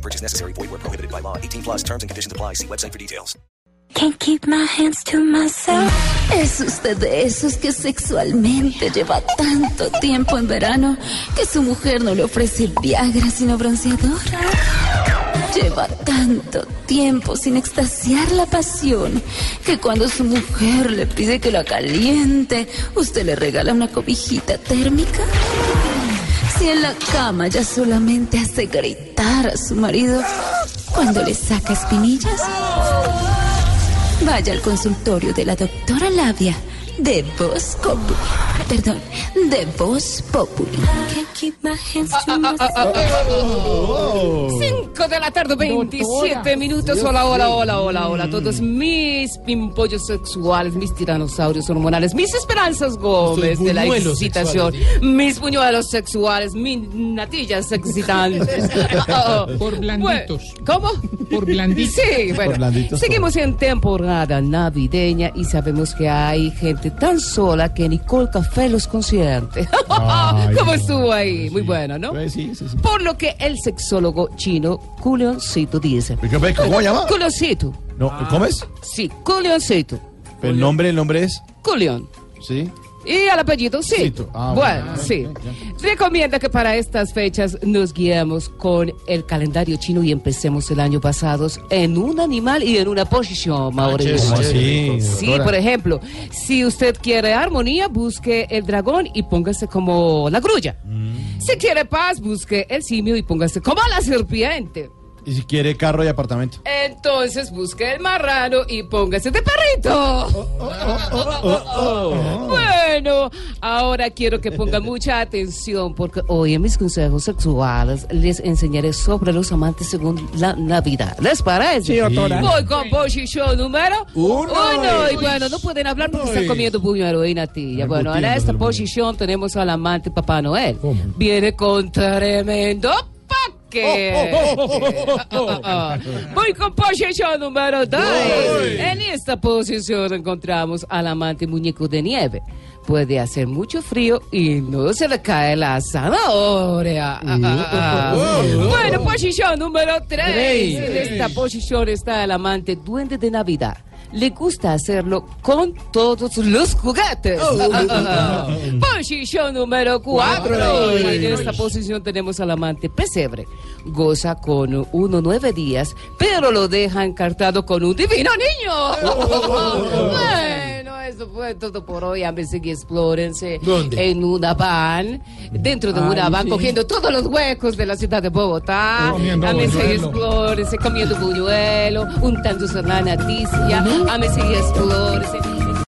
No purchase necessary. Void where prohibited by law. 18 plus terms and conditions apply. See website for details. Can't keep my hands to myself. Es usted de esos que sexualmente lleva tanto tiempo en verano que su mujer no le ofrece Viagra sino bronceador. Lleva tanto tiempo sin extasiar la pasión que cuando su mujer le pide que la caliente, usted le regala una cobijita térmica. Si en la cama ya solamente hace gritar a su marido cuando le saca espinillas. Vaya al consultorio de la doctora Labia de Populi. Perdón, de Voz Populi. Can't keep my hands to myself. 5 de la tarde, 27 minutos. Hola, hola, hola, hola, hola. Todos mis pimpollos sexuales, mis tiranosaurios hormonales, mis esperanzas gómez de la excitación, mis buñuelos sexuales, mis natillas excitantes. Por blanditos. ¿Cómo? Por blanditos. Sí, bueno. blanditos, Seguimos en temporada navideña y sabemos que hay gente tan sola que Nicole Café los consiente. Ay, ¿Cómo no. estuvo ahí? Muy bueno, ¿no? Pues sí, sí, sí. Por lo que el sexólogo chino Culioncito dice. ¿Cómo se llama? Culioncito. No, ¿Cómo es? Sí, Culioncito. El nombre, el nombre es. Culion. Sí. Y el apellido, sí. Cito. Ah, bueno, bueno, sí. Recomienda que para estas fechas nos guiemos con el calendario chino y empecemos el año pasado en un animal y en una posición, Mauricio. ¿Cómo así? Sí, por ejemplo, si usted quiere armonía, busque el dragón y póngase como la grulla. Mm. Si quiere paz, busque el simio y póngase como la serpiente. Y si quiere carro y apartamento. Entonces busque el marrano y póngase de perrito. Bueno, ahora quiero que pongan mucha atención porque hoy en mis consejos sexuales les enseñaré sobre los amantes según la Navidad. ¿Les parece? Sí, doctora. Voy con posición número Uno. uno. Y bueno, no pueden hablar porque están comiendo puño y natilla. Bueno, en esta posición tenemos al amante Papá Noel. Viene con tremendo paquete. Voy con posición número 2. En esta posición encontramos al amante muñeco de nieve. Puede hacer mucho frío y no se le cae la zanahoria. Bueno, posición número 3. En esta posición está el amante duende de Navidad. Le gusta hacerlo con todos los juguetes. Posición número 4. En esta posición tenemos al amante pesebre. Goza con uno nueve días, pero lo deja encartado con un divino niño. eso fue todo por hoy. Ámense y explórense ¿Dónde? en una van, dentro de una Ay, van, sí. cogiendo todos los huecos de la ciudad de Bogotá. Comiendo Ámense y explórense, comiendo buñuelo, untándose la naticia. Ámense y explórense.